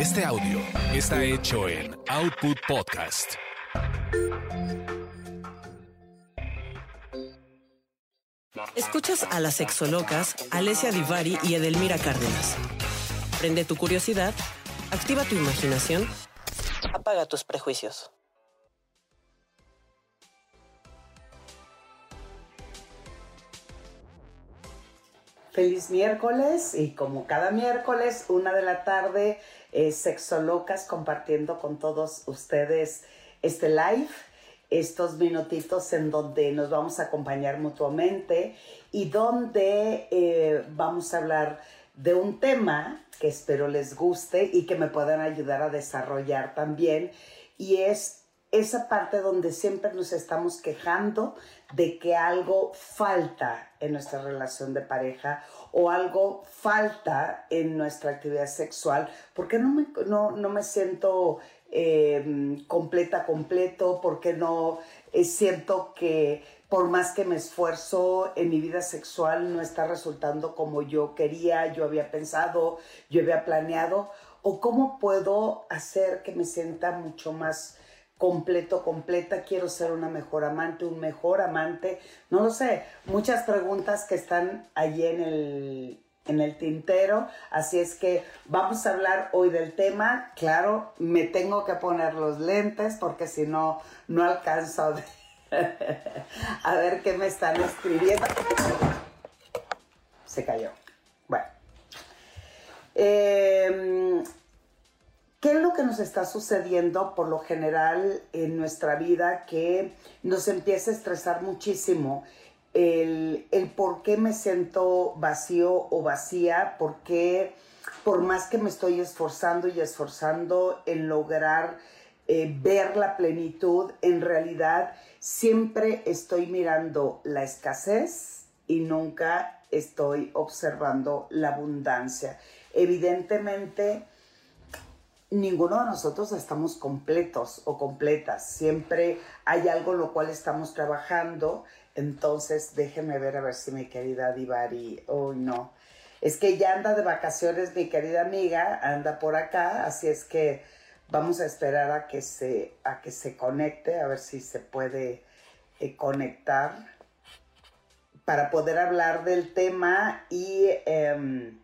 Este audio está hecho en Output Podcast. Escuchas a las sexolocas Alessia Divari y Edelmira Cárdenas. Prende tu curiosidad, activa tu imaginación, apaga tus prejuicios. Feliz miércoles y como cada miércoles, una de la tarde, eh, Sexolocas compartiendo con todos ustedes este live, estos minutitos en donde nos vamos a acompañar mutuamente y donde eh, vamos a hablar de un tema que espero les guste y que me puedan ayudar a desarrollar también. Y es esa parte donde siempre nos estamos quejando de que algo falta en nuestra relación de pareja o algo falta en nuestra actividad sexual, porque no me, no, me siento eh, completa, completo, porque no eh, siento que por más que me esfuerzo en mi vida sexual no está resultando como yo quería, yo había pensado, yo había planeado, o cómo puedo hacer que me sienta mucho más completo, completa, quiero ser una mejor amante, un mejor amante, no lo sé, muchas preguntas que están allí en el, en el tintero, así es que vamos a hablar hoy del tema, claro, me tengo que poner los lentes porque si no, no alcanzo a ver, a ver qué me están escribiendo. Se cayó. Bueno. Eh, ¿Qué es lo que nos está sucediendo por lo general en nuestra vida que nos empieza a estresar muchísimo? El, por qué me siento vacío o vacía, por qué por más que me estoy esforzando y esforzando en lograr eh, ver la plenitud, en realidad siempre estoy mirando la escasez y nunca estoy observando la abundancia. Evidentemente, ninguno de nosotros estamos completos o completas. Siempre hay algo en lo cual estamos trabajando. Entonces, déjenme ver a ver si mi querida Divari, oh no. Es que ya anda de vacaciones mi querida amiga, anda por acá, así es que vamos a esperar a que se, a que se conecte, a ver si se puede eh, conectar para poder hablar del tema y em,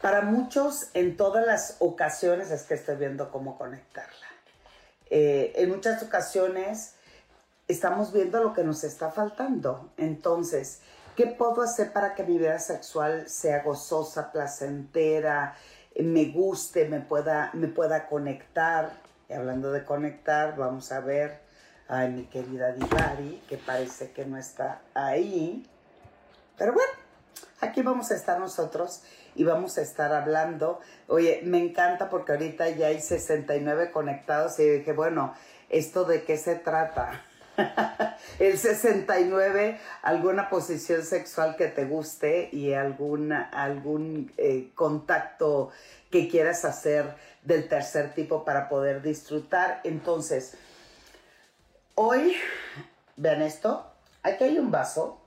para muchos, en todas las ocasiones, es que estoy viendo cómo conectarla. Eh, en muchas ocasiones estamos viendo lo que nos está faltando. Entonces, ¿qué puedo hacer para que mi vida sexual sea gozosa, placentera, me guste, me pueda, me pueda conectar? Y hablando de conectar, vamos a ver a mi querida Divari, que parece que no está ahí. Pero bueno, aquí vamos a estar nosotros y vamos a estar hablando. Oye, me encanta porque ahorita ya hay 69 conectados y dije, bueno, ¿esto de qué se trata? el 69, alguna posición sexual que te guste y alguna, algún eh, contacto que quieras hacer del tercer tipo para poder disfrutar. Entonces, hoy, vean esto, aquí hay un vaso,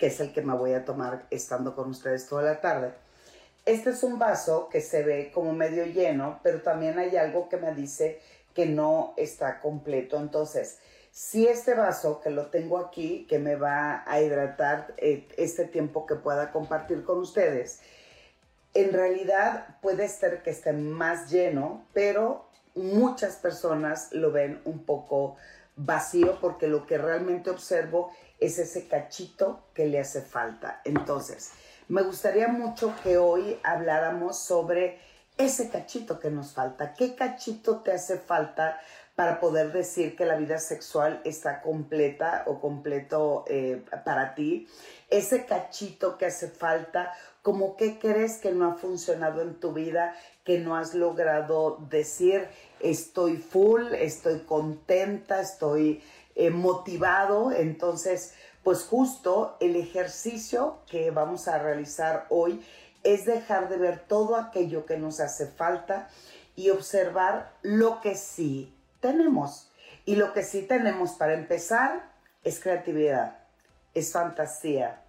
que es el que me voy a tomar estando con ustedes toda la tarde. Este es un vaso que se ve como medio lleno, pero también hay algo que me dice que no está completo. Entonces, si este vaso que lo tengo aquí, que me va a hidratar eh, este tiempo que pueda compartir con ustedes, en realidad puede ser que esté más lleno, pero muchas personas lo ven un poco vacío porque lo que realmente observo es ese cachito que le hace falta. Entonces, me gustaría mucho que hoy habláramos sobre ese cachito que nos falta. ¿Qué cachito te hace falta para poder decir que la vida sexual está completa o completo eh, para ti? Ese cachito que hace falta, como qué crees que no ha funcionado en tu vida, que no has logrado decir estoy full, estoy contenta, estoy eh, motivado. Entonces, pues justo el ejercicio que vamos a realizar hoy es dejar de ver todo aquello que nos hace falta y observar lo que sí tenemos. Y lo que sí tenemos para empezar es creatividad, es fantasía.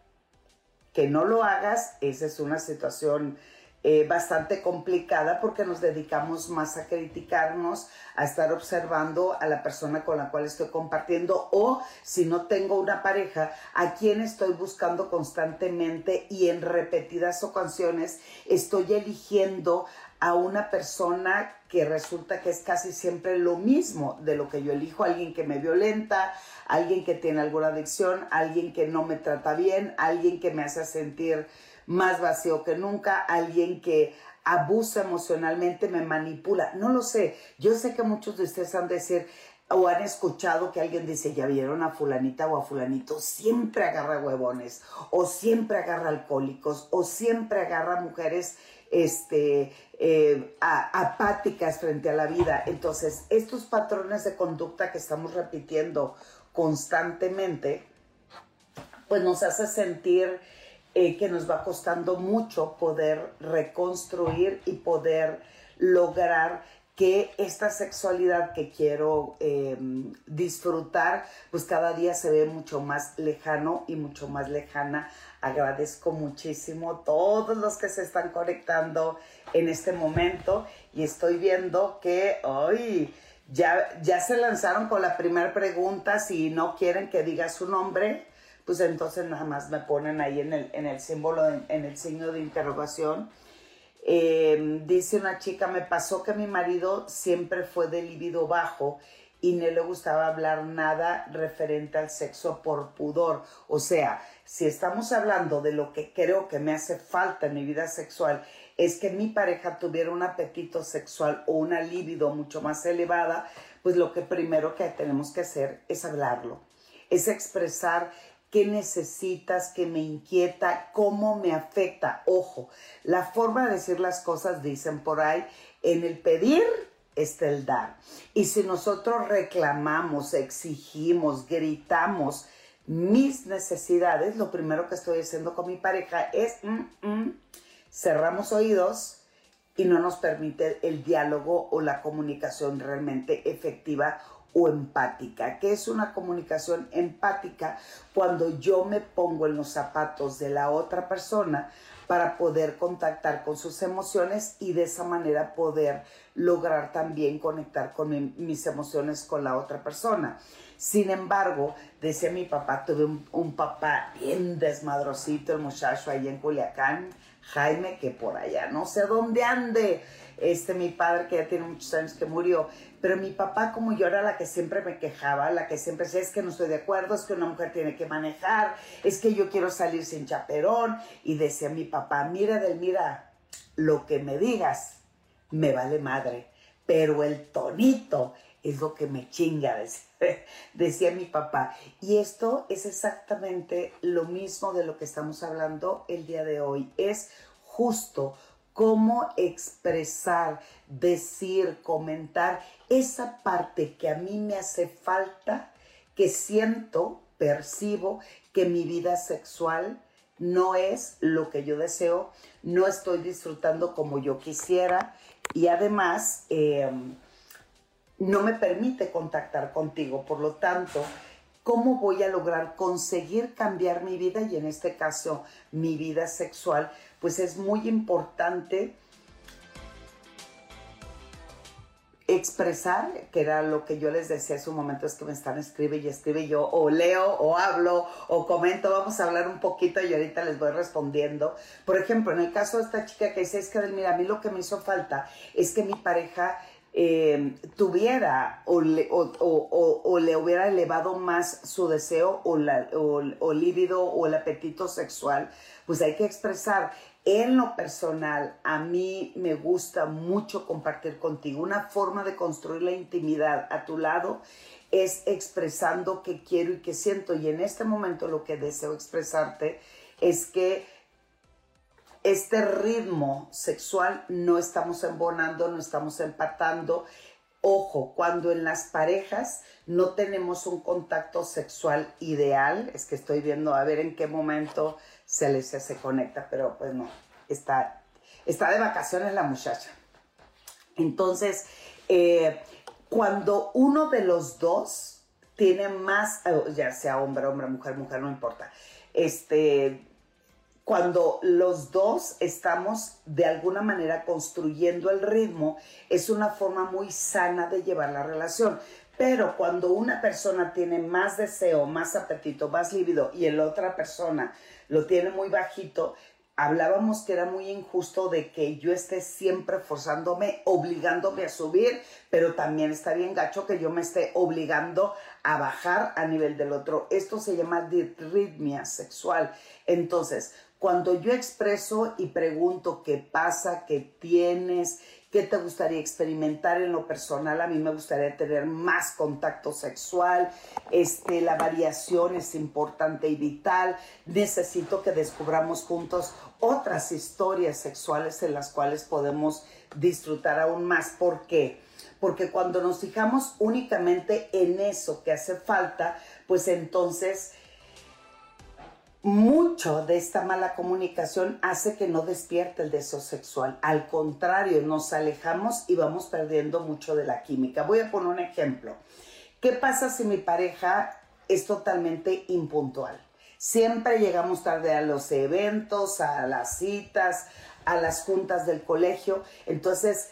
Que no lo hagas, esa es una situación eh, bastante complicada porque nos dedicamos más a criticarnos, a estar observando a la persona con la cual estoy compartiendo o si no tengo una pareja, a quien estoy buscando constantemente y en repetidas ocasiones estoy eligiendo a una persona que resulta que es casi siempre lo mismo de lo que yo elijo, alguien que me violenta, alguien que tiene alguna adicción, alguien que no me trata bien, alguien que me hace sentir más vacío que nunca, alguien que abusa emocionalmente, me manipula. No lo sé. Yo sé que muchos de ustedes han de decir o han escuchado que alguien dice, ya vieron a fulanita o a fulanito, siempre agarra huevones, o siempre agarra alcohólicos, o siempre agarra mujeres este, eh, apáticas frente a la vida. Entonces, estos patrones de conducta que estamos repitiendo constantemente, pues nos hace sentir eh, que nos va costando mucho poder reconstruir y poder lograr que esta sexualidad que quiero em, disfrutar, pues cada día se ve mucho más lejano y mucho más lejana. Agradezco muchísimo todos los que se están conectando en este momento y estoy viendo que hoy ya, ya se lanzaron con la primera pregunta, si no quieren que diga su nombre, pues entonces nada más me ponen ahí en el, en el símbolo, en, el signo de interrogación. Em, dice una chica, me pasó que mi marido siempre fue de libido bajo y no le gustaba hablar nada referente al sexo por pudor. O sea, si estamos hablando de lo que creo que me hace falta en mi vida sexual, es que mi pareja tuviera un apetito sexual o una libido mucho más elevada, pues lo que primero que tenemos que hacer es hablarlo, es expresar qué necesitas, qué me inquieta, cómo me afecta. Ojo, la forma de decir las cosas, dicen por ahí, en el pedir está el dar. Y si nosotros reclamamos, exigimos, gritamos mis necesidades, lo primero que estoy haciendo con mi pareja es mm, mm, cerramos oídos y no nos permite el diálogo o la comunicación realmente efectiva o empática. ¿Qué es una comunicación empática? Cuando yo me pongo en los zapatos de la otra persona para poder contactar con sus emociones y de esa manera poder lograr también conectar con mis emociones con la otra persona. Sin embargo, decía mi papá, tuve un, un papá bien desmadrosito, el muchacho ahí en Culiacán, Jaime, que por allá no sé dónde ande, este mi padre que ya tiene muchos años que murió, pero mi papá como yo era la que siempre me quejaba, la que siempre decía, es que no estoy de acuerdo, es que una mujer tiene que manejar, es que yo quiero salir sin chaperón. Y decía mi papá, mira del mira, lo que me digas me vale madre, pero el tonito es lo que me chinga, decía, mi papá. Y esto es exactamente lo mismo de lo que estamos hablando el día de hoy. Es justo cómo expresar, decir, comentar esa parte que a mí me hace falta, que siento, percibo que mi vida sexual no es lo que yo deseo, no estoy disfrutando como yo quisiera y además em, no me permite contactar contigo. Por lo tanto, ¿cómo voy a lograr conseguir cambiar mi vida y en este caso mi vida sexual? pues es muy importante expresar, que era lo que yo les decía hace un momento, es que me están escribe y escribe yo, o leo, o hablo, o comento, vamos a hablar un poquito y ahorita les voy respondiendo. Por ejemplo, en el caso de esta chica que dice, es que mira, a mí lo que me hizo falta es que mi pareja eh, tuviera o le, o, le, hubiera elevado más su deseo o, la, o, o el apetito sexual, pues hay que expresar. En lo personal, a mí me gusta mucho compartir contigo. Una forma de construir la intimidad a tu lado es expresando qué quiero y qué siento. Y en este momento lo que deseo expresarte es que este ritmo sexual no estamos embonando, no estamos empatando. Ojo, cuando en las parejas no tenemos un contacto sexual ideal, es que estoy viendo a ver en qué momento se se conecta, pero pues no, está, está de vacaciones la muchacha. Entonces, eh, cuando uno de los dos tiene más, ya sea hombre, hombre, mujer, mujer, no importa, este, cuando los dos estamos de alguna manera construyendo el ritmo, es una forma muy sana de llevar la relación. Pero cuando una persona tiene más deseo, más apetito, más líbido y la otra persona lo tiene muy bajito, hablábamos que era muy injusto de que yo esté siempre forzándome, obligándome a subir, pero también está bien gacho que yo me esté obligando a bajar a nivel del otro. Esto se llama disritmia sexual. Entonces, cuando yo expreso y pregunto qué pasa, qué tienes, qué te gustaría experimentar en lo personal, a mí me gustaría tener más contacto sexual, este, la variación es importante y vital, necesito que descubramos juntos otras historias sexuales en las cuales podemos disfrutar aún más. ¿Por qué? Porque cuando nos fijamos únicamente en eso que hace falta, pues entonces mucho de esta mala comunicación hace que no despierte el deseo sexual. Al contrario, nos alejamos y vamos perdiendo mucho de la química. Voy a poner un ejemplo. ¿Qué pasa si mi pareja es totalmente impuntual? Siempre llegamos tarde a los eventos, a las citas, a las juntas del colegio. Entonces,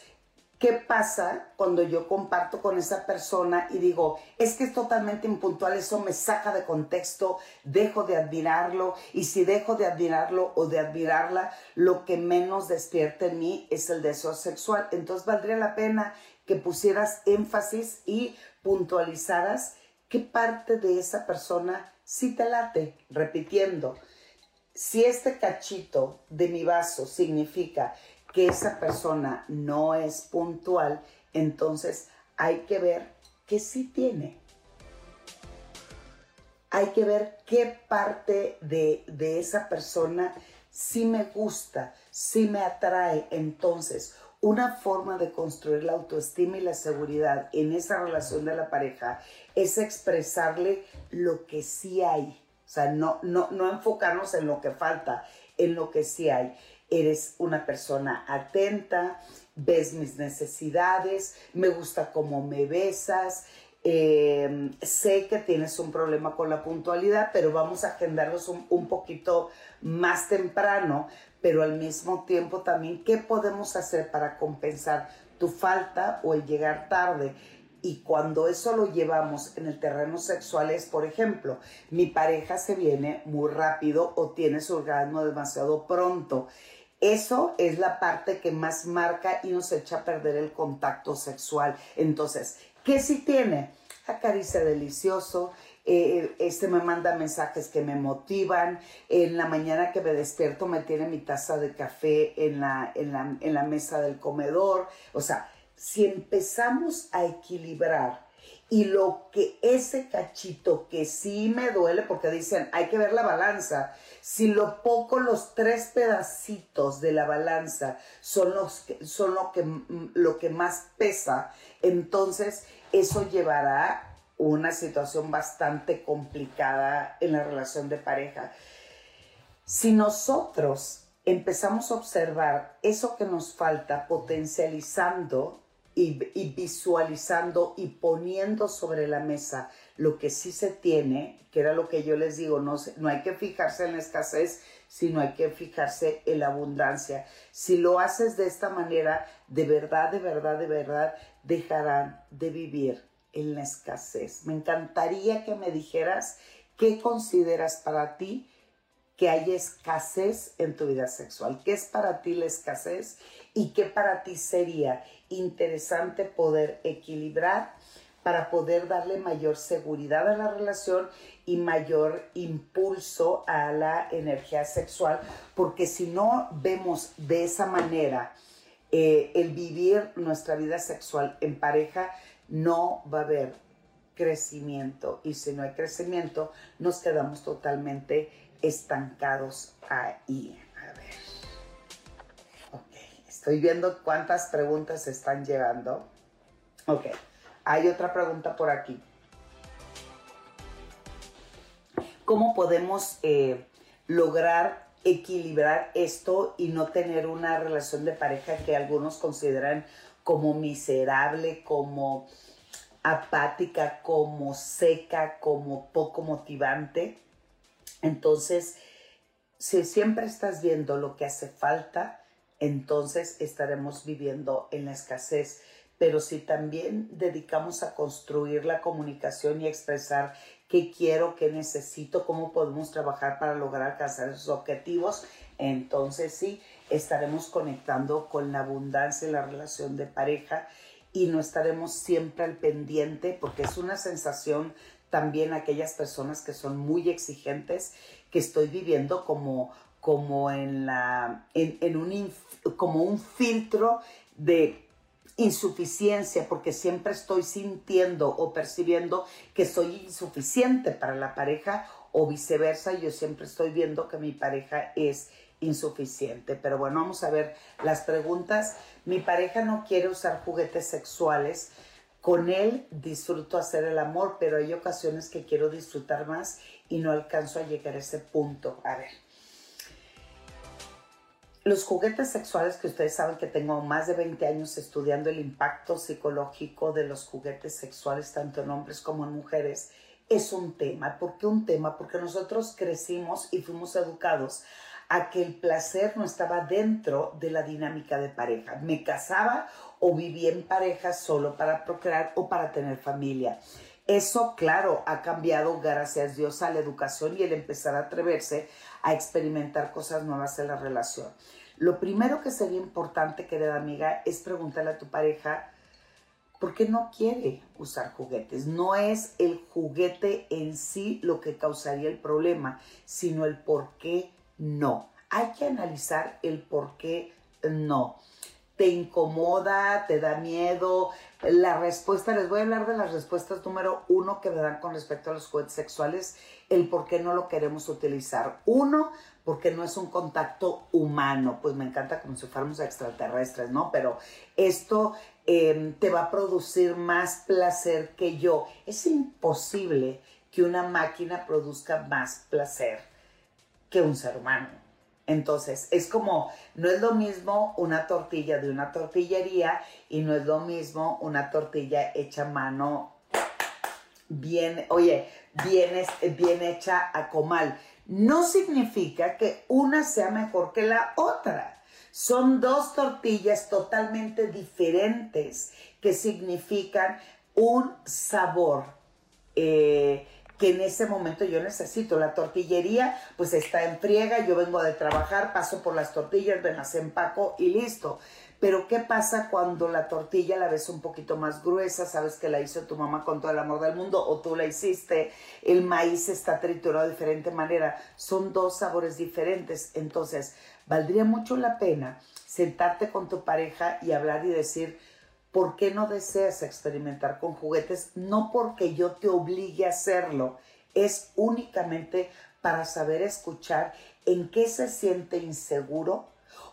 ¿Qué pasa cuando yo comparto con esa persona y digo, es que es totalmente impuntual, eso me saca de contexto, dejo de admirarlo y si dejo de admirarlo o de admirarla, lo que menos despierta en mí es el deseo sexual. Entonces valdría la pena que pusieras énfasis y puntualizaras qué parte de esa persona sí te late, repitiendo. Si este cachito de mi vaso significa que esa persona no es puntual, entonces hay que ver qué sí tiene. Hay que ver qué parte de, de esa persona sí me gusta, sí me atrae. Entonces, una forma de construir la autoestima y la seguridad en esa relación de la pareja es expresarle lo que sí hay. O sea, no, no, no enfocarnos en lo que falta, en lo que sí hay eres una persona atenta, ves mis necesidades, me gusta cómo me besas, em, sé que tienes un problema con la puntualidad, pero vamos a agendarlos un, un, poquito más temprano, pero al mismo tiempo también, ¿qué podemos hacer para compensar tu falta o el llegar tarde? Y cuando eso lo llevamos en el terreno sexual es, por ejemplo, mi pareja se viene muy rápido o tiene su orgasmo demasiado pronto eso es la parte que más marca y nos echa a perder el contacto sexual. Entonces, ¿qué si tiene? Acaricia delicioso, eh, este me manda mensajes que me motivan, en la mañana que me despierto me tiene mi taza de café en la, en la, en la mesa del comedor. O sea, si empezamos a equilibrar y lo que ese cachito que sí me duele, porque dicen, hay que ver la balanza, si lo poco, los tres pedacitos de la balanza son, los son lo, que, lo que más pesa, entonces eso llevará una situación bastante complicada en la relación de pareja. Si nosotros empezamos a observar eso que nos falta, potencializando y, visualizando y poniendo sobre la mesa lo que sí se tiene, que era lo que yo les digo, no, no hay que fijarse en la escasez, sino hay que fijarse en la abundancia. Si lo haces de esta manera, de verdad, de verdad, de verdad, dejarán de vivir en la escasez. Me encantaría que me dijeras qué consideras para ti que hay escasez en tu vida sexual. ¿Qué es para ti la escasez y qué para ti sería interesante poder equilibrar para poder darle mayor seguridad a la relación y mayor impulso a la energía sexual? Porque si no vemos de esa manera eh, el vivir nuestra vida sexual en pareja, no va a haber crecimiento y si no hay crecimiento nos quedamos totalmente estancados ahí. A ver. Ok, estoy viendo cuántas preguntas están llegando. Ok, hay otra pregunta por aquí. ¿Cómo podemos eh, lograr equilibrar esto y no tener una relación de pareja que algunos consideran como miserable, como apática, como seca, como poco motivante? Entonces, si siempre estás viendo lo que hace falta, entonces estaremos viviendo en la escasez. Pero si también dedicamos a construir la comunicación y expresar qué quiero, qué necesito, cómo podemos trabajar para lograr alcanzar esos objetivos, entonces sí, estaremos conectando con la abundancia y la relación de pareja y no estaremos siempre al pendiente porque es una sensación también aquellas personas que son muy exigentes que estoy viviendo como como en la en, un como un filtro de insuficiencia porque siempre estoy sintiendo o percibiendo que soy insuficiente para la pareja o viceversa yo siempre estoy viendo que mi pareja es insuficiente. Pero bueno vamos a ver las preguntas. Mi pareja no quiere usar juguetes sexuales con él disfruto hacer el amor, pero hay ocasiones que quiero disfrutar más y no alcanzo a llegar a ese punto. A ver. Los juguetes sexuales que ustedes saben que tengo más de 20 años estudiando el impacto psicológico de los juguetes sexuales tanto en hombres como en mujeres es un tema. ¿Por qué un tema? Porque nosotros crecimos y fuimos educados a que el placer no estaba dentro de la dinámica de pareja. Me casaba o vivía en pareja solo para procrear o para tener familia. Eso, claro, ha cambiado gracias a Dios a la educación y el empezar a atreverse a experimentar cosas nuevas en la relación. Lo primero que sería importante, querida amiga, es preguntarle a tu pareja por qué no quiere usar juguetes. No es el juguete en sí lo que causaría el problema, sino el por qué no. Hay que analizar el por qué no. ¿Te incomoda? ¿Te da miedo? La respuesta, les voy a hablar de las respuestas número uno que me dan con respecto a los juguetes sexuales, el por qué no lo queremos utilizar. Uno, porque no es un contacto humano, pues me encanta como si fuéramos extraterrestres, ¿no? Pero esto em, te va a producir más placer que yo. Es imposible que una máquina produzca más placer que un ser humano. Entonces, es como, no es lo mismo una tortilla de una tortillería y no es lo mismo una tortilla hecha a mano, bien, oye, bien, bien hecha a comal. No significa que una sea mejor que la otra. Son dos tortillas totalmente diferentes que significan un sabor. Eh, que en ese momento yo necesito. La tortillería pues está en friega, yo vengo de trabajar, paso por las tortillas, me las empaco y listo. Pero ¿qué pasa cuando la tortilla la ves un poquito más gruesa? Sabes que la hizo tu mamá con todo el amor del mundo o tú la hiciste. El maíz está triturado de diferente manera. Son dos sabores diferentes. Entonces, valdría mucho la pena sentarte con tu pareja y hablar y decir, ¿Por qué no deseas experimentar con juguetes? No porque yo te obligue a hacerlo, es únicamente para saber escuchar en qué se siente inseguro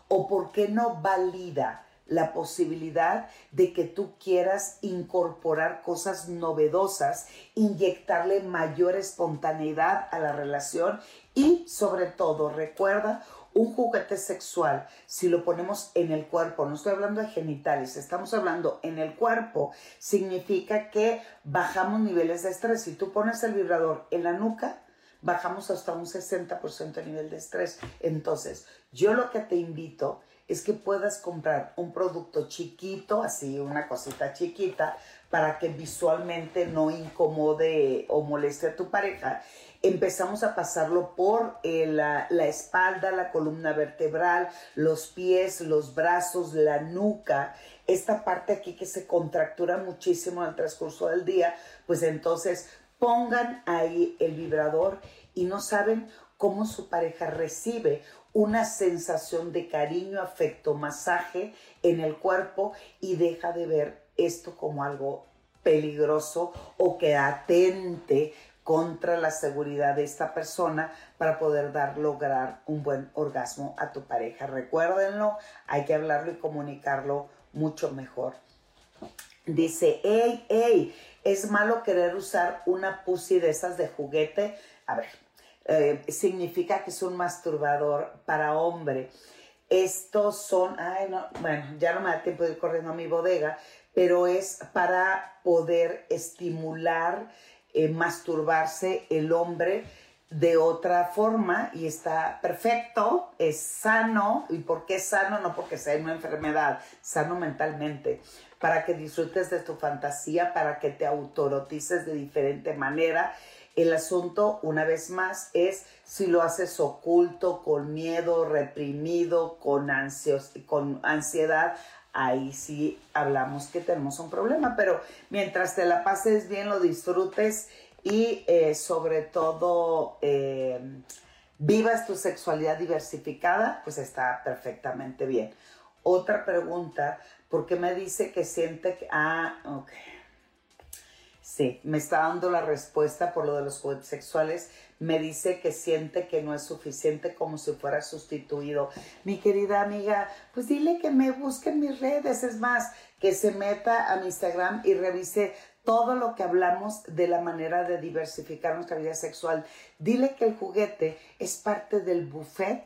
o por qué no valida la posibilidad de que tú quieras incorporar cosas novedosas, inyectarle mayor espontaneidad a la relación y sobre todo recuerda un juguete sexual, si lo ponemos en el cuerpo, no estoy hablando de genitales, estamos hablando en el cuerpo, significa que bajamos niveles de estrés. Si tú pones el vibrador en la nuca, bajamos hasta un 60% de nivel de estrés. Entonces, yo lo que te invito es que puedas comprar un producto chiquito, así una cosita chiquita, para que visualmente no incomode o moleste a tu pareja empezamos a pasarlo por eh, la, la, espalda, la columna vertebral, los pies, los brazos, la nuca, esta parte aquí que se contractura muchísimo el transcurso del día, pues entonces pongan ahí el vibrador y no saben cómo su pareja recibe una sensación de cariño, afecto, masaje en el cuerpo y deja de ver esto como algo peligroso o que atente contra la seguridad de esta persona para poder dar, lograr un buen orgasmo a tu pareja. Recuérdenlo, hay que hablarlo y comunicarlo mucho mejor. Dice, hey, hey, es malo querer usar una pussy de esas de juguete. A ver, eh, significa que es un masturbador para hombre. Estos son, ay, no, bueno, ya no me da tiempo de ir corriendo a mi bodega, pero es para poder estimular eh, masturbarse el hombre de otra forma y está perfecto, es sano. ¿Y por qué sano? No porque sea una enfermedad, sano mentalmente, para que disfrutes de tu fantasía, para que te autorotices de diferente manera. El asunto, una vez más, es si lo haces oculto, con miedo, reprimido, con, ansios, con ansiedad, ahí sí hablamos que tenemos un problema, pero mientras te la pases bien, lo disfrutes y eh, sobre todo eh, vivas tu sexualidad diversificada, pues está perfectamente bien. Otra pregunta, ¿por qué me dice que siente que... Ah, ok. Sí, me está dando la respuesta por lo de los juguetes sexuales. Me dice que siente que no es suficiente como si fuera sustituido. Mi querida amiga, pues dile que me busque en mis redes. Es más, que se meta a mi Instagram y revise todo lo que hablamos de la manera de diversificar nuestra vida sexual. Dile que el juguete es parte del buffet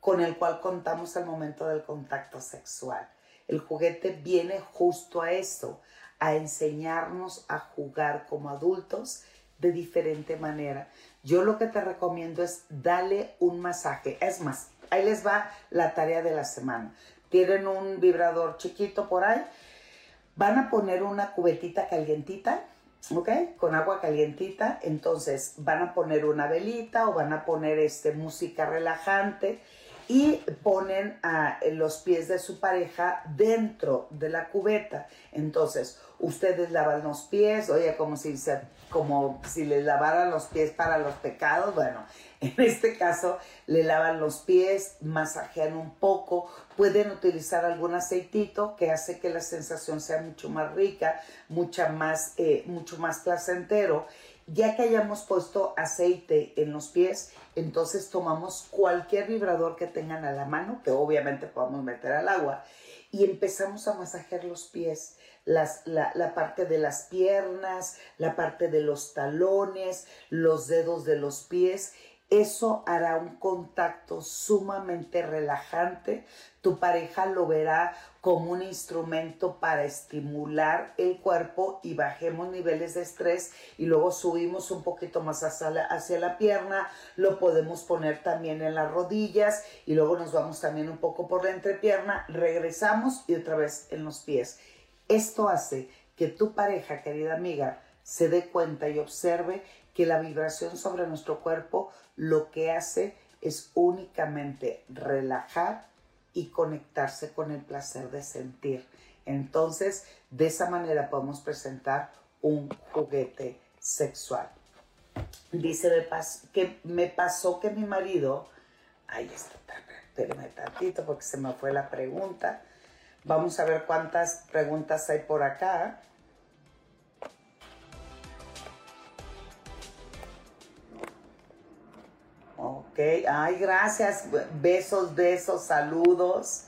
con el cual contamos al momento del contacto sexual. El juguete viene justo a eso, a enseñarnos a jugar como adultos de diferente manera. Yo lo que te recomiendo es darle un masaje. Es más, ahí les va la tarea de la semana. Tienen un vibrador chiquito por ahí Van a poner una cubetita calientita, ¿ok? Con agua calientita. Entonces van a poner una velita o van a poner este, música relajante y ponen a los pies de su pareja dentro de la cubeta. Entonces, ustedes lavan los pies, oye, como si, se, como si les lavaran los pies para los pecados. Bueno, en este caso, le lavan los pies, masajean un poco, pueden utilizar algún aceitito que hace que la sensación sea mucho más rica, mucha más, eh, mucho más placentero. Ya que hayamos puesto aceite en los pies, entonces tomamos cualquier vibrador que tengan a la mano, que obviamente podamos meter al agua, y empezamos a masajear los pies la, parte de las piernas, la parte de los talones, los dedos de los pies. Eso hará un contacto sumamente relajante. Tu pareja lo verá como un instrumento para estimular el cuerpo y bajemos niveles de estrés y luego subimos un poquito más hacia la, hacia la pierna, lo podemos poner también en las rodillas y luego nos vamos también un poco por la entrepierna, regresamos y otra vez en los pies. Esto hace que tu pareja, querida amiga, se dé cuenta y observe que la vibración sobre nuestro cuerpo lo que hace es únicamente relajar y conectarse con el placer de sentir. Entonces, de esa manera podemos presentar un juguete sexual. Dice que me pasó que mi marido, ahí está, espérame tantito porque se me fue la pregunta. Vamos a ver cuántas preguntas hay por acá. Ay, gracias. Besos, besos, saludos.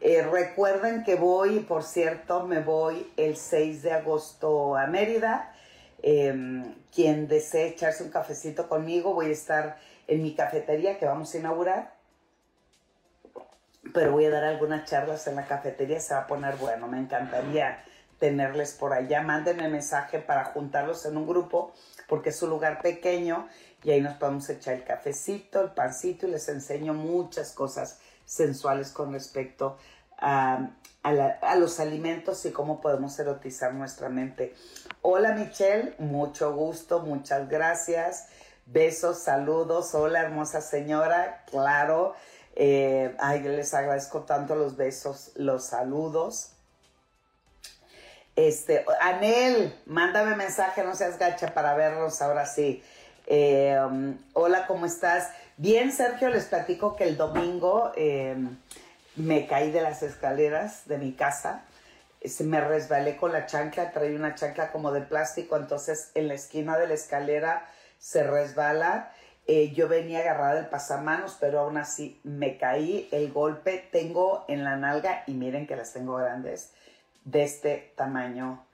Eh, recuerden que voy, por cierto, me voy el 6 de agosto a Mérida. Em, quien desee echarse un cafecito conmigo, voy a estar en mi cafetería que vamos a inaugurar pero voy a dar algunas charlas en la cafetería, se va a poner bueno, me encantaría tenerles por allá. Mándenme mensaje para juntarlos en un grupo, porque es un lugar pequeño y ahí nos podemos echar el cafecito, el pancito y les enseño muchas cosas sensuales con respecto a, a, los alimentos y cómo podemos erotizar nuestra mente. Hola Michelle, mucho gusto, muchas gracias. Besos, saludos. Hola hermosa señora, claro. Eh, ay, les agradezco tanto los besos, los saludos. Este, Anel, mándame mensaje, no seas gacha para verlos ahora sí. Um, hola, ¿cómo estás? Bien, Sergio, les platico que el domingo em, me caí de las escaleras de mi casa. Me resbalé con la chancla, traí una chancla como de plástico, entonces en la esquina de la escalera se resbala eh, yo venía agarrada del pasamanos, pero aún así me caí. El golpe tengo en la nalga, y miren que las tengo grandes, de este tamaño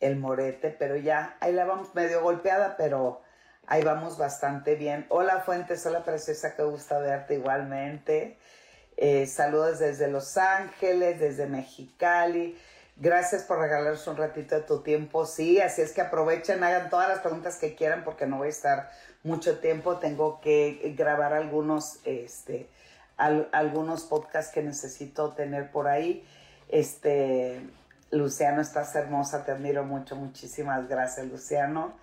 el morete, pero ya ahí la vamos medio golpeada, pero ahí vamos bastante bien. Hola Fuentes, hola preciosa, qué gusta verte igualmente. Eh, saludos desde Los Ángeles, desde Mexicali. Gracias por regalarnos un ratito de tu tiempo. Sí, así es que aprovechen, hagan todas las preguntas que quieran porque no voy a estar mucho tiempo. Tengo que grabar algunos, este, algunos podcasts que necesito tener por ahí. Este, Luciano, estás hermosa, te admiro mucho. Muchísimas gracias, Luciano.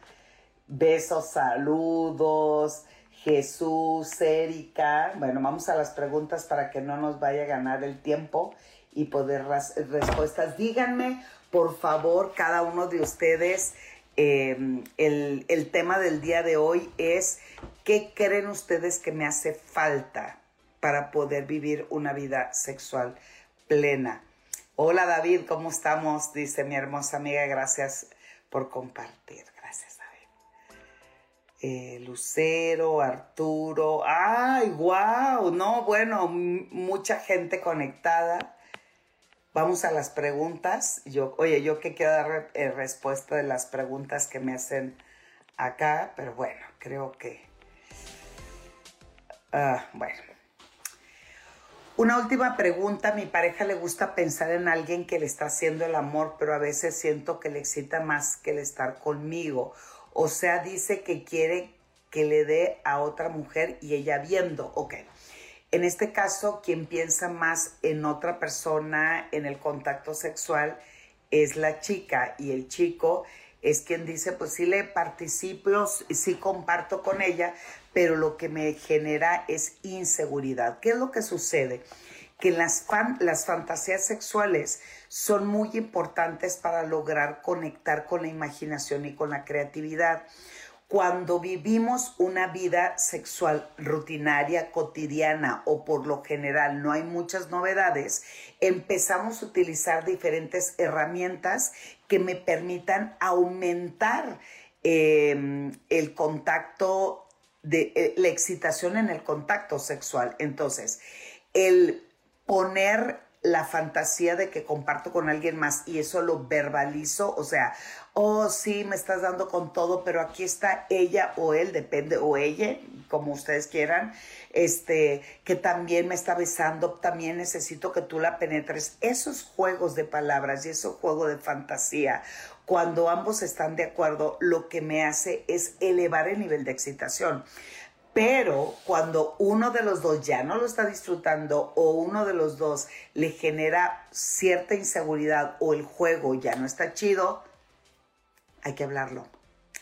Besos, saludos. Jesús, Erika. Bueno, vamos a las preguntas para que no nos vaya a ganar el tiempo y poder respuestas. Díganme, por favor, cada uno de ustedes, em, el, el tema del día de hoy es, ¿qué creen ustedes que me hace falta para poder vivir una vida sexual plena? Hola David, ¿cómo estamos? Dice mi hermosa amiga, gracias por compartir. Eh, Lucero, Arturo. ¡Ay, wow! No, bueno, mucha gente conectada. Vamos a las preguntas. Yo, oye, yo que quiero dar eh, respuesta de las preguntas que me hacen acá, pero bueno, creo que. Ah, bueno. Una última pregunta. Mi pareja le gusta pensar en alguien que le está haciendo el amor, pero a veces siento que le excita más que el estar conmigo o sea, dice que quiere que le dé a otra mujer y ella viendo, ok. En este caso, quien piensa más en otra persona, en el contacto sexual, es la chica y el chico es quien dice, pues sí le participo, sí comparto con ella, pero lo que me genera es inseguridad. ¿Qué es lo que sucede? Que las, las fantasías sexuales son muy importantes para lograr conectar con la imaginación y con la creatividad. Cuando vivimos una vida sexual rutinaria, cotidiana o por lo general no hay muchas novedades, empezamos a utilizar diferentes herramientas que me permitan aumentar em, el contacto, de, eh, la excitación en el contacto sexual. Entonces, el poner la fantasía de que comparto con alguien más y eso lo verbalizo, o sea, oh sí, me estás dando con todo, pero aquí está ella o él, depende, o ella, como ustedes quieran, este, que también me está besando, también necesito que tú la penetres. Esos juegos de palabras y esos juegos de fantasía, cuando ambos están de acuerdo, lo que me hace es elevar el nivel de excitación. Pero cuando uno de los dos ya no lo está disfrutando o uno de los dos le genera cierta inseguridad o el juego ya no está chido, hay que hablarlo,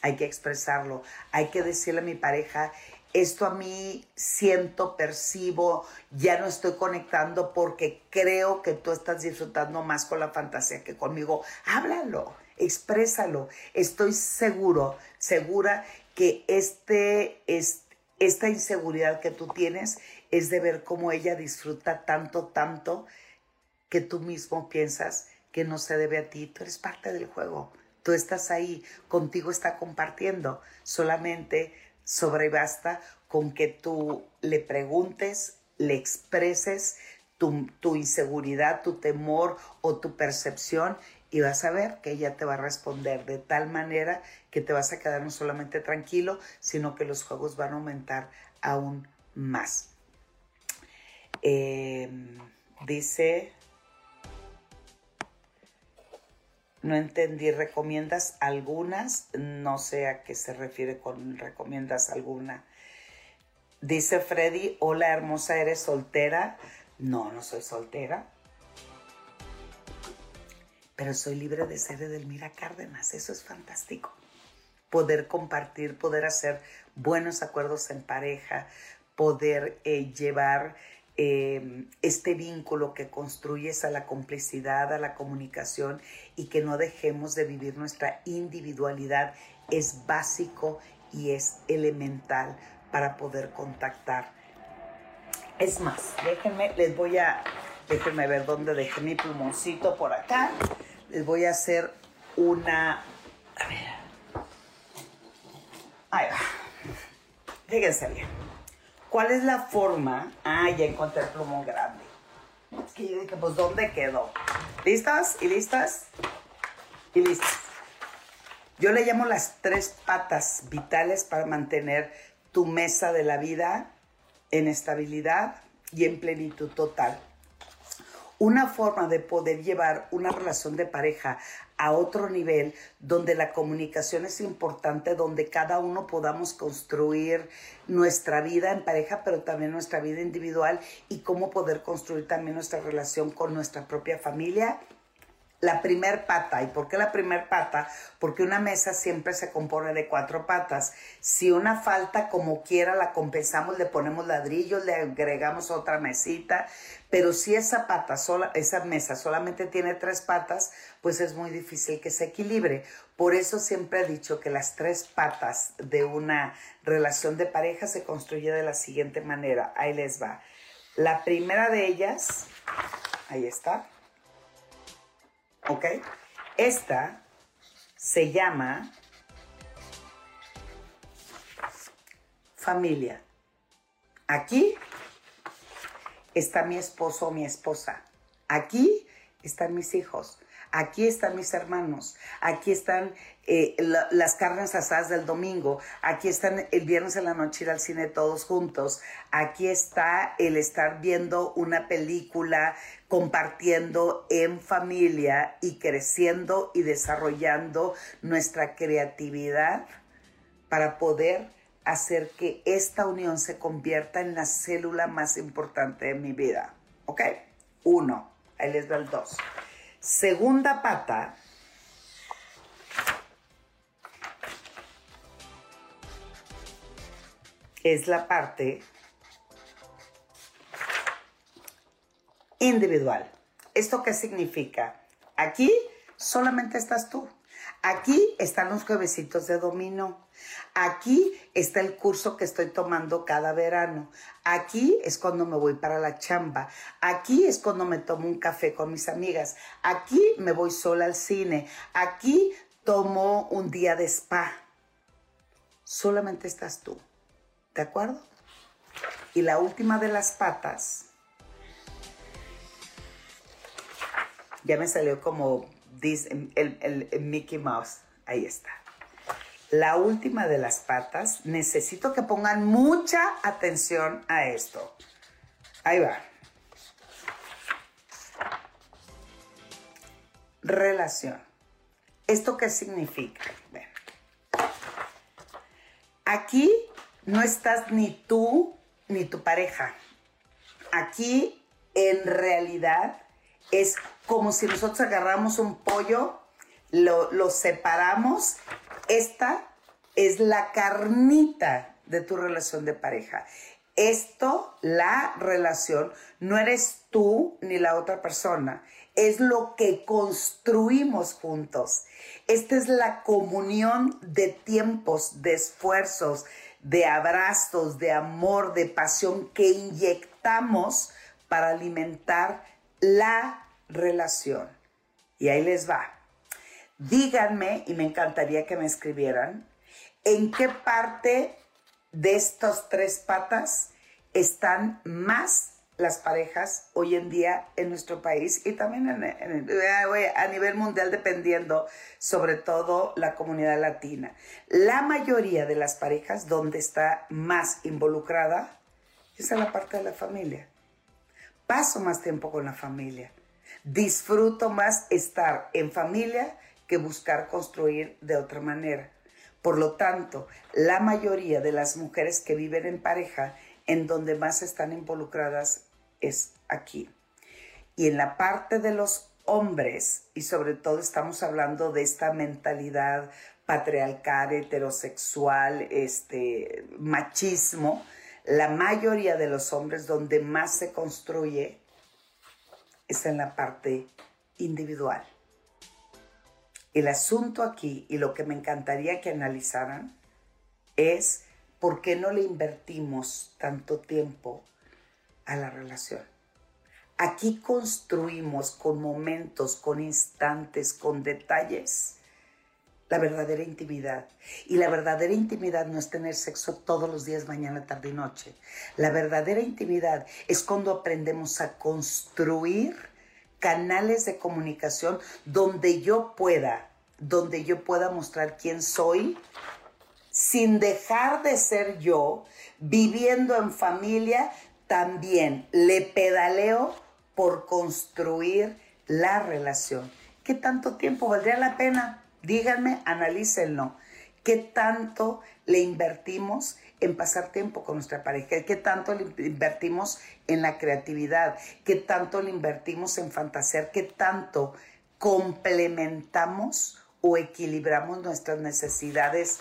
hay que expresarlo, hay que decirle a mi pareja, esto a mí siento, percibo, ya no estoy conectando porque creo que tú estás disfrutando más con la fantasía que conmigo. Háblalo, exprésalo. Estoy seguro, segura que este, este esta inseguridad que tú tienes es de ver cómo ella disfruta tanto, tanto, que tú mismo piensas que no se debe a ti. Tú eres parte del juego. Tú estás ahí, contigo está compartiendo. Solamente basta con que tú le preguntes, le expreses tu, tu inseguridad, tu temor o tu percepción y vas a ver que ella te va a responder de tal manera que te vas a quedar no solamente tranquilo, sino que los juegos van a aumentar aún más. Em, dice, no entendí, ¿recomiendas algunas? No sé a qué se refiere con recomiendas alguna. Dice Freddy, hola hermosa, ¿eres soltera? No, no soy soltera pero soy libre de ser Edelmira Cárdenas. Eso es fantástico. Poder compartir, poder hacer buenos acuerdos en pareja, poder eh, llevar eh, este vínculo que construyes a la complicidad, a la comunicación y que no dejemos de vivir nuestra individualidad es básico y es elemental para poder contactar. Es más, déjenme, les voy a, déjenme ver dónde dejé mi plumoncito por acá les voy a hacer una... A ver. Ahí va. Fíjense bien. ¿Cuál es la forma? Ah, ya encontré el plumón grande. Es que yo dije, pues, ¿dónde quedó? ¿Listas? ¿Y listas? Y listas. Yo le llamo las tres patas vitales para mantener tu mesa de la vida en estabilidad y en plenitud total. Una forma de poder llevar una relación de pareja a otro nivel donde la comunicación es importante, donde cada uno podamos construir nuestra vida en pareja, pero también nuestra vida individual y cómo poder construir también nuestra relación con nuestra propia familia la primer pata. ¿Y por qué la primer pata? Porque una mesa siempre se compone de cuatro patas. Si una falta, como quiera, la compensamos, le ponemos ladrillos, le agregamos otra mesita. Pero si esa pata, sola, esa mesa solamente tiene tres patas, pues es muy difícil que se equilibre. Por eso siempre he dicho que las tres patas de una relación de pareja se construye de la siguiente manera. Ahí les va. La primera de ellas, ahí está ¿Ok? Esta se llama familia. Aquí está mi esposo o mi esposa. Aquí están mis hijos. Aquí están mis hermanos, aquí están eh, las carnes asadas del domingo, aquí están el viernes en la noche ir al cine todos juntos, aquí está el estar viendo una película, compartiendo en familia y creciendo y desarrollando nuestra creatividad para poder hacer que esta unión se convierta en la célula más importante de mi vida. ¿Ok? Uno. Ahí les va el dos. Segunda pata. Es la parte individual. ¿Esto qué significa? Aquí solamente estás tú. Aquí están los juevesitos de dominó. Aquí está el curso que estoy tomando cada verano. Aquí es cuando me voy para la chamba. Aquí es cuando me tomo un café con mis amigas. Aquí me voy sola al cine. Aquí tomo un día de spa. Solamente estás tú. ¿De acuerdo? Y la última de las patas. Ya me salió como el, el Mickey Mouse. Ahí está la última de las patas, necesito que pongan mucha atención a esto. Ahí va. Relación. ¿Esto qué significa? Aquí no estás ni tú ni tu pareja. Aquí en realidad es como si nosotros agarramos un pollo, lo, lo separamos esta es la carnita de tu relación de pareja. Esto, la relación, no eres tú ni la otra persona, es lo que construimos juntos. Esta es la comunión de tiempos, de esfuerzos, de abrazos, de amor, de pasión que inyectamos para alimentar la relación. Y ahí les va. Díganme, y me encantaría que me escribieran, en qué parte de estas tres patas están más las parejas hoy en día en nuestro país y también a nivel mundial dependiendo sobre todo la comunidad latina. La mayoría de las parejas donde está más involucrada es en la parte de la familia. Paso más tiempo con la familia. Disfruto más estar en familia que buscar construir de otra manera. Por lo tanto, la mayoría de las mujeres que viven en pareja, en donde más están involucradas es aquí. Y en la parte de los hombres, y sobre todo estamos hablando de esta mentalidad patriarcal, heterosexual, este machismo, la mayoría de los hombres donde más se construye es en la parte individual. El asunto aquí y lo que me encantaría que analizaran es por qué no le invertimos tanto tiempo a la relación. Aquí construimos con momentos, con instantes, con detalles la verdadera intimidad. Y la verdadera intimidad no es tener sexo todos los días, mañana, tarde y noche. La verdadera intimidad es cuando aprendemos a construir canales de comunicación donde yo pueda, donde yo pueda mostrar quién soy sin dejar de ser yo, viviendo en familia, también le pedaleo por construir la relación. ¿Qué tanto tiempo valdría la pena? Díganme, analícenlo. ¿Qué tanto le invertimos en pasar tiempo con nuestra pareja? ¿Qué tanto le invertimos en la creatividad? ¿Qué tanto le invertimos en fantasear? ¿Qué tanto complementamos o equilibramos nuestras necesidades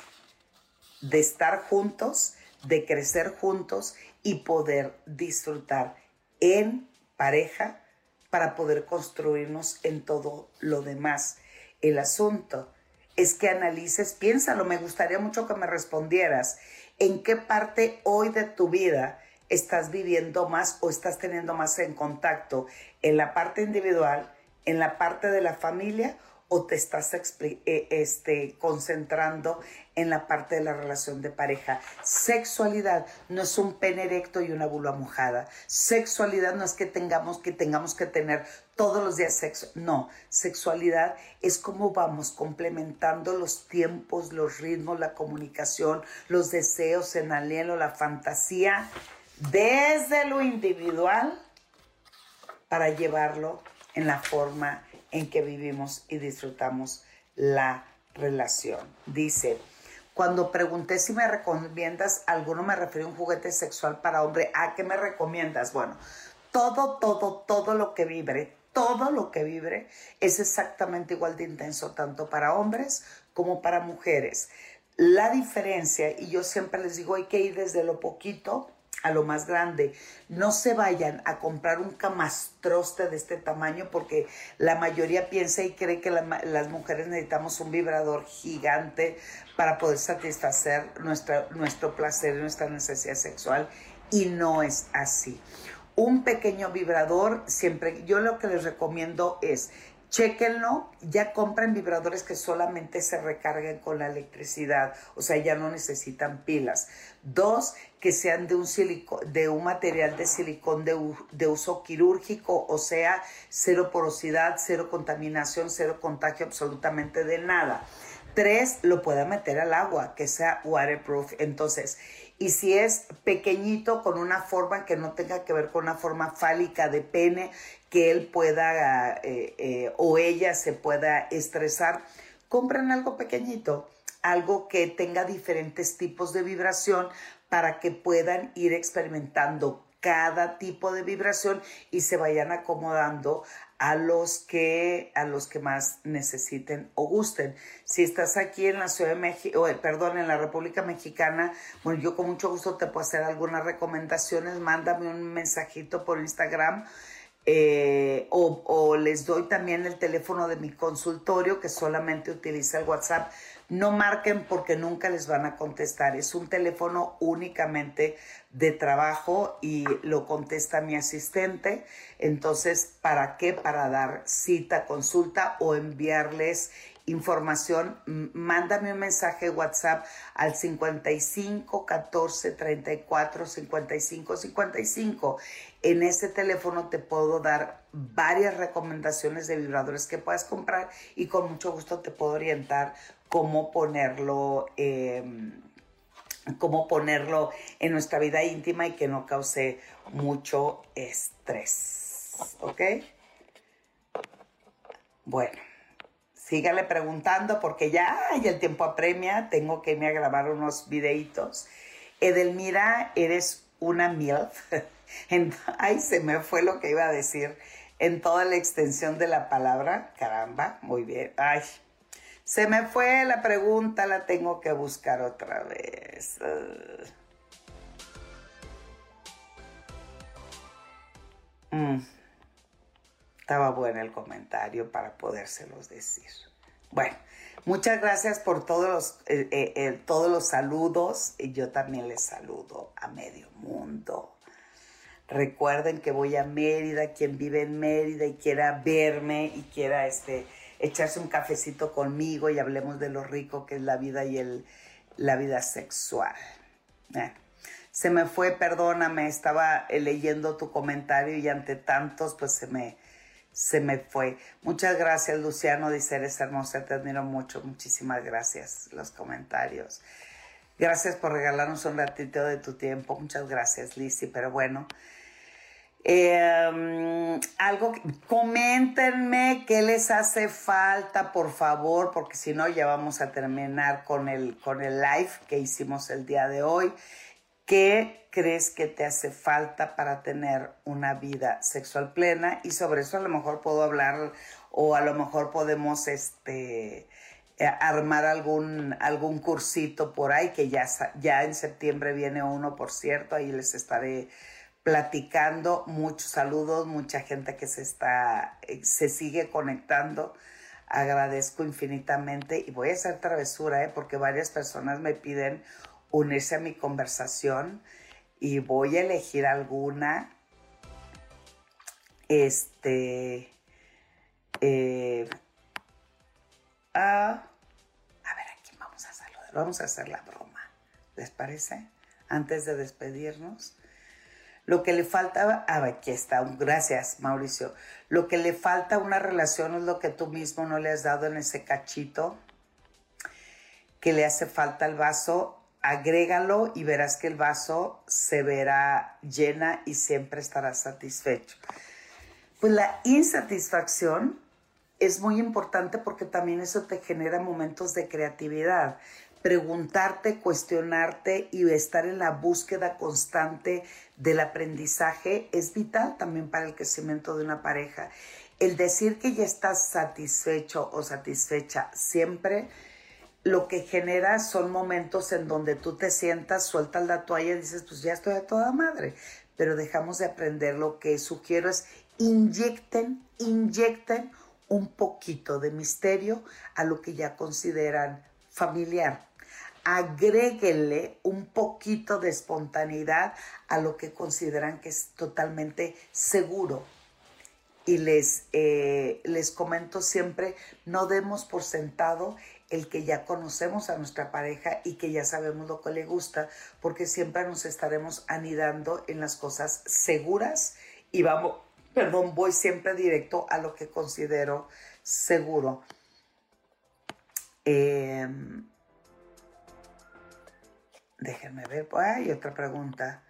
de estar juntos, de crecer juntos y poder disfrutar en pareja para poder construirnos en todo lo demás. El asunto es que analices, piénsalo, me gustaría mucho que me respondieras en qué parte hoy de tu vida estás viviendo más o estás teniendo más en contacto, en la parte individual, en la parte de la familia o te estás eh, este, concentrando en la parte de la relación de pareja. Sexualidad no es un pene erecto y una vulva mojada. Sexualidad no es que tengamos que tengamos que tener todos los días sexo. No, sexualidad es cómo vamos complementando los tiempos, los ritmos, la comunicación, los deseos, el anhelo, la fantasía, desde lo individual para llevarlo en la forma en que vivimos y disfrutamos la relación. Dice, cuando pregunté si me recomiendas alguno, me refiero a un juguete sexual para hombre. ¿A qué me recomiendas? Bueno, todo, todo, todo lo que vibre, todo lo que vibre es exactamente igual de intenso, tanto para hombres como para mujeres. La diferencia, y yo siempre les digo, hay que ir desde lo poquito a lo más grande. No se vayan a comprar un camastroste de este tamaño porque la mayoría piensa y cree que las mujeres necesitamos un vibrador gigante para poder satisfacer nuestra, nuestro placer y nuestra necesidad sexual y no es así. Un pequeño vibrador, siempre, yo lo que les recomiendo es Chequenlo, ya compren vibradores que solamente se recarguen con la electricidad, o sea, ya no necesitan pilas. Dos, que sean de un, de un material de silicón de, de, uso quirúrgico, o sea, cero porosidad, cero contaminación, cero contagio absolutamente de nada. Tres, lo pueda meter al agua, que sea waterproof. Entonces, y si es pequeñito con una forma que no tenga que ver con una forma fálica de pene, que él pueda eh, eh, o ella se pueda estresar, compren algo pequeñito, algo que tenga diferentes tipos de vibración para que puedan ir experimentando cada tipo de vibración y se vayan acomodando a los que a los que más necesiten o gusten. Si estás aquí en la Ciudad de México, perdón, en la República Mexicana, bueno, yo con mucho gusto te puedo hacer algunas recomendaciones, mándame un mensajito por Instagram eh, o, les doy también el teléfono de mi consultorio que solamente utiliza el WhatsApp. No marquen porque nunca les van a contestar. Es un teléfono únicamente de trabajo y lo contesta mi asistente. Entonces, ¿para qué? Para dar cita, consulta o enviarles información, mándame un mensaje WhatsApp al 55 14 34 55 55. En ese teléfono te puedo dar varias recomendaciones de vibradores que puedas comprar y con mucho gusto te puedo orientar cómo ponerlo. Em, cómo ponerlo en nuestra vida íntima y que no cause mucho estrés. ¿Ok? Bueno, sígale preguntando porque ya, y el tiempo apremia, tengo que irme a grabar unos videitos. Edelmira, eres una MILF. Ay, se me fue lo que iba a decir en toda la extensión de la palabra. Caramba, muy bien. Ay, se me fue la pregunta, la tengo que buscar otra vez. Mm. Estaba bueno el comentario para podérselos decir. Bueno, muchas gracias por todos los, eh, eh, eh, todos los saludos yo también les saludo a medio mundo. Recuerden que voy a Mérida, quien vive en Mérida y quiera verme y quiera este, echarse un cafecito conmigo y hablemos de lo rico que es la vida y el, la vida sexual. Eh, se me fue, perdóname, estaba eh, leyendo tu comentario y ante tantos, pues se me, se me fue. Muchas gracias, Luciano, dice, eres hermosa, te admiro mucho, muchísimas gracias, los comentarios. Gracias por regalarnos un ratito de tu tiempo, muchas gracias, Lizzy, pero bueno. Eh, algo, coméntenme qué les hace falta, por favor, porque si no ya vamos a terminar con el, con el live que hicimos el día de hoy. ¿Qué crees que te hace falta para tener una vida sexual plena? Y sobre eso a lo mejor puedo hablar o a lo mejor podemos este, eh, armar algún, algún cursito por ahí, que ya, ya en septiembre viene uno, por cierto, ahí les estaré platicando. Muchos saludos, mucha gente que se está, eh, se sigue conectando. Agradezco infinitamente y voy a hacer travesura, ¿eh? porque varias personas me piden unirse a mi conversación y voy a elegir alguna. Este. Eh, a ver, ¿a quién vamos a saludar? Vamos a hacer la broma. ¿Les parece? Antes de despedirnos. Lo que le falta, ah, aquí está, gracias Mauricio. Lo que le falta a una relación es lo que tú mismo no le has dado en ese cachito, que le hace falta al vaso, agrégalo y verás que el vaso se verá llena y siempre estará satisfecho. Pues la insatisfacción es muy importante porque también eso te genera momentos de creatividad preguntarte, cuestionarte y estar en la búsqueda constante del aprendizaje es vital también para el crecimiento de una pareja. El decir que ya estás satisfecho o satisfecha siempre lo que genera son momentos en donde tú te sientas, sueltas la toalla y dices, pues ya estoy a toda madre. Pero dejamos de aprender. Lo que sugiero es inyecten, inyecten un poquito de misterio a lo que ya consideran familiar agréguenle un poquito de espontaneidad a lo que consideran que es totalmente seguro. Y les, eh, les comento siempre, no demos por sentado el que ya conocemos a nuestra pareja y que ya sabemos lo que le gusta, porque siempre nos estaremos anidando en las cosas seguras y vamos, perdón, voy siempre directo a lo que considero seguro. Eh, Déjenme ver. Hay otra pregunta.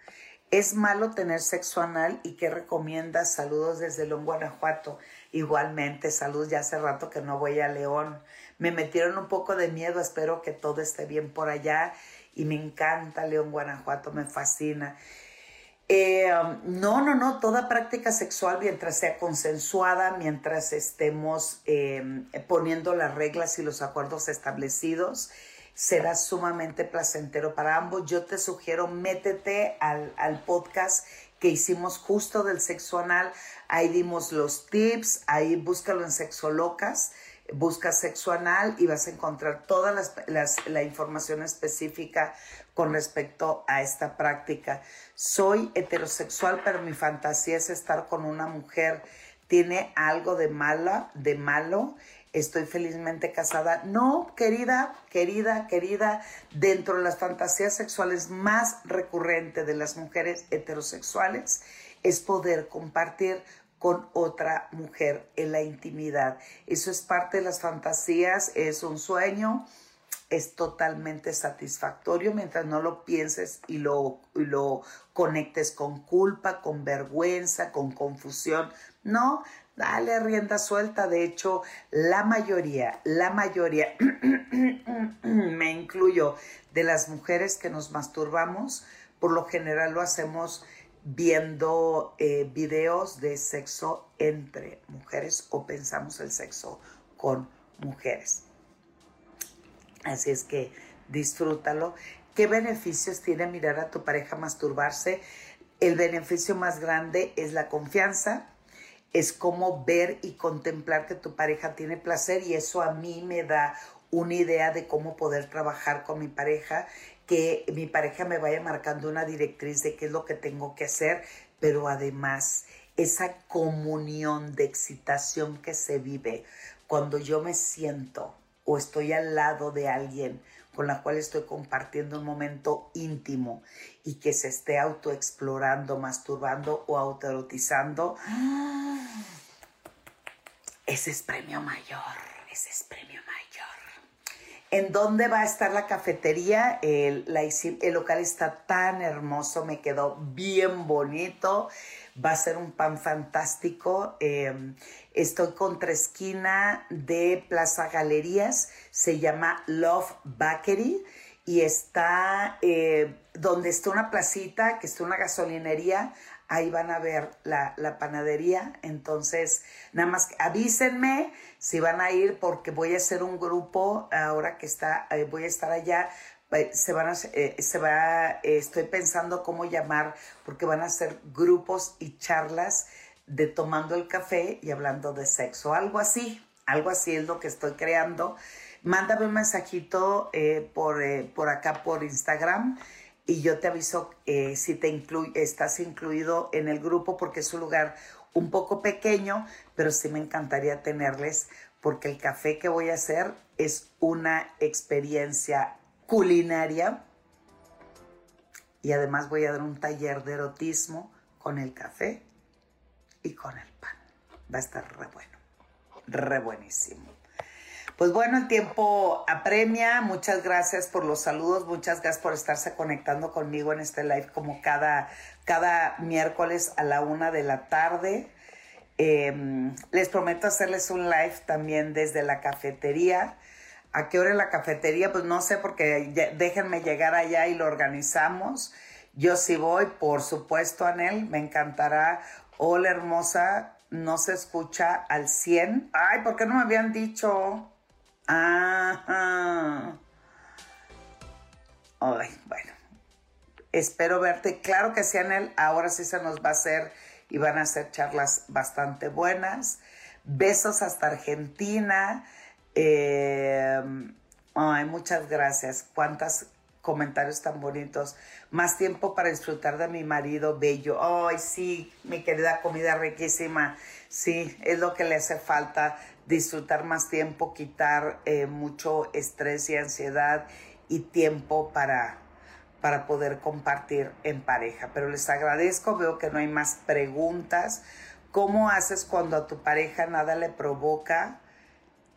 ¿Es malo tener sexo anal y qué recomiendas? Saludos desde León, Guanajuato. Igualmente, saludos ya hace rato que no voy a León. Me metieron un poco de miedo, espero que todo esté bien por allá y me encanta León, Guanajuato, me fascina. Eh, um, no, no, no, toda práctica sexual mientras sea consensuada, mientras estemos eh, poniendo las reglas y los acuerdos establecidos, será sumamente placentero para ambos. Yo te sugiero, métete al, podcast que hicimos justo del sexo anal. Ahí dimos los tips, ahí búscalo en Sexo Locas, busca sexo anal y vas a encontrar toda la información específica con respecto a esta práctica. Soy heterosexual, pero mi fantasía es estar con una mujer. Tiene algo de mala, de malo estoy felizmente casada. No, querida, querida, querida, dentro de las fantasías sexuales más recurrentes de las mujeres heterosexuales es poder compartir con otra mujer en la intimidad. Eso es parte de las fantasías, es un sueño, es totalmente satisfactorio mientras no lo pienses y lo, y lo conectes con culpa, con vergüenza, con confusión. No, dale rienda suelta. De hecho, la mayoría, la mayoría, me incluyo, de las mujeres que nos masturbamos, por lo general lo hacemos viendo eh, videos de sexo entre mujeres o pensamos el sexo con mujeres. Así es que disfrútalo. ¿Qué beneficios tiene mirar a tu pareja masturbarse? El beneficio más grande es la confianza, es como ver y contemplar que tu pareja tiene placer y eso a mí me da una idea de cómo poder trabajar con mi pareja, que mi pareja me vaya marcando una directriz de qué es lo que tengo que hacer, pero además esa comunión de excitación que se vive cuando yo me siento o estoy al lado de alguien con la cual estoy compartiendo un momento íntimo y que se esté autoexplorando, masturbando o autoerotizando, ese es premio mayor, ese es premio. ¿En dónde va a estar la cafetería? El, local está tan hermoso, me quedó bien bonito. Va a ser un pan fantástico. Em, estoy contra esquina de Plaza Galerías. Se llama Love Bakery y está eh, donde está una placita, que está una gasolinería, ahí van a ver la, panadería. Entonces, nada más avísenme si van a ir porque voy a hacer un grupo ahora que está, eh, voy a estar allá. Eh, se van a, se va, estoy pensando cómo llamar porque van a ser grupos y charlas de tomando el café y hablando de sexo, algo así, algo así es lo que estoy creando mándame un mensajito eh, por, eh, por acá por Instagram y yo te aviso eh, si te estás incluido en el grupo porque es un lugar un poco pequeño, pero sí me encantaría tenerles porque el café que voy a hacer es una experiencia culinaria y además voy a dar un taller de erotismo con el café y con el pan. Va a estar re bueno, re buenísimo. Pues bueno, el tiempo apremia. Muchas gracias por los saludos. Muchas gracias por estarse conectando conmigo en este live como cada, cada miércoles a la una de la tarde. Em, les prometo hacerles un live también desde la cafetería. ¿A qué hora en la cafetería? Pues no sé porque déjenme llegar allá y lo organizamos. Yo sí voy, por supuesto, Anel, me encantará. Hola hermosa, no se escucha al 100. Ay, ¿por qué no me habían dicho? Ajá. Ay, bueno. Espero verte. Claro que sí, Anel. Ahora sí se nos va a hacer y van a ser charlas bastante buenas. Besos hasta Argentina. Eh, ay, muchas gracias. Cuántos comentarios tan bonitos. Más tiempo para disfrutar de mi marido bello. Ay, sí, mi querida comida riquísima. Sí, es lo que le hace falta disfrutar más tiempo, quitar eh, mucho estrés y ansiedad y tiempo para, para poder compartir en pareja. Pero les agradezco, veo que no hay más preguntas. ¿Cómo haces cuando a tu pareja nada le provoca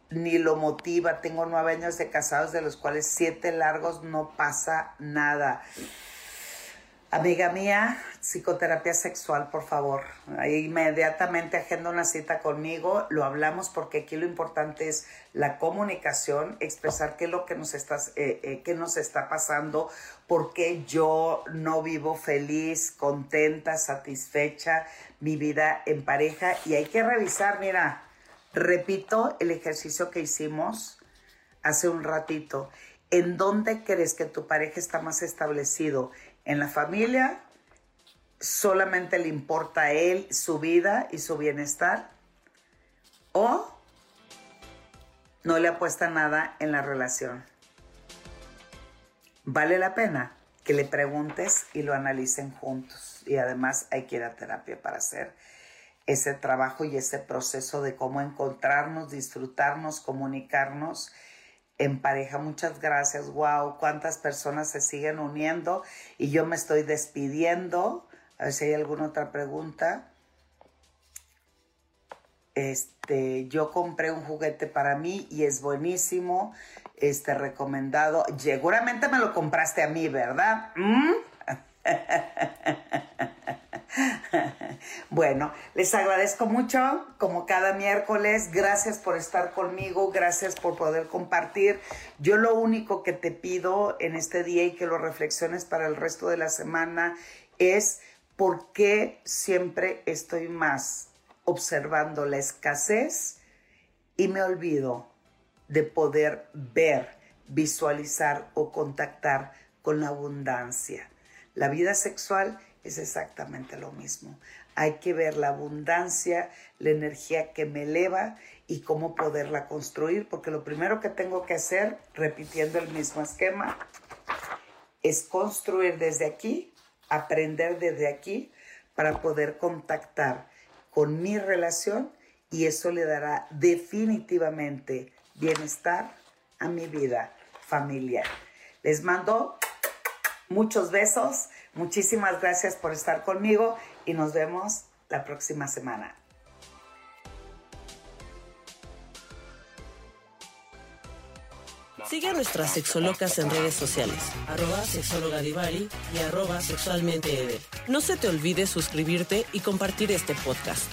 ni lo motiva? Tengo nueve años de casados, de los cuales siete largos no pasa nada. Amiga mía, psicoterapia sexual, por favor. Inmediatamente agenda una cita conmigo, lo hablamos porque aquí lo importante es la comunicación, expresar qué es lo que nos está, eh, eh, nos está pasando, por qué yo no vivo feliz, contenta, satisfecha mi vida en pareja. Y hay que revisar, mira, repito el ejercicio que hicimos hace un ratito. ¿En dónde crees que tu pareja está más establecido? En la familia solamente le importa a él su vida y su bienestar. O no le apuesta nada en la relación. Vale la pena que le preguntes y lo analicen juntos. Y además hay que ir a terapia para hacer ese trabajo y ese proceso de cómo encontrarnos, disfrutarnos, comunicarnos en pareja. Muchas gracias. Wow, cuántas personas se siguen uniendo y yo me estoy despidiendo. A ver si hay alguna otra pregunta. Este, yo compré un juguete para mí y es buenísimo. Este recomendado. Seguramente me lo compraste a mí, ¿verdad? ¿Mm? Bueno, les agradezco mucho, como cada miércoles. Gracias por estar conmigo, gracias por poder compartir. Yo lo único que te pido en este día y que lo reflexiones para el resto de la semana es por qué siempre estoy más observando la escasez y me olvido de poder ver, visualizar o contactar con la abundancia. La vida sexual es exactamente lo mismo. Hay que ver la abundancia, la energía que me eleva y cómo poderla construir, porque lo primero que tengo que hacer, repitiendo el mismo esquema, es construir desde aquí, aprender desde aquí para poder contactar con mi relación y eso le dará definitivamente bienestar a mi vida familiar. Les mando muchos besos Muchísimas gracias por estar conmigo y nos vemos la próxima semana. Sigue a nuestras sexolocas en redes sociales, arroba sexóloga Divari y arroba sexualmente. No se te olvide suscribirte y compartir este podcast.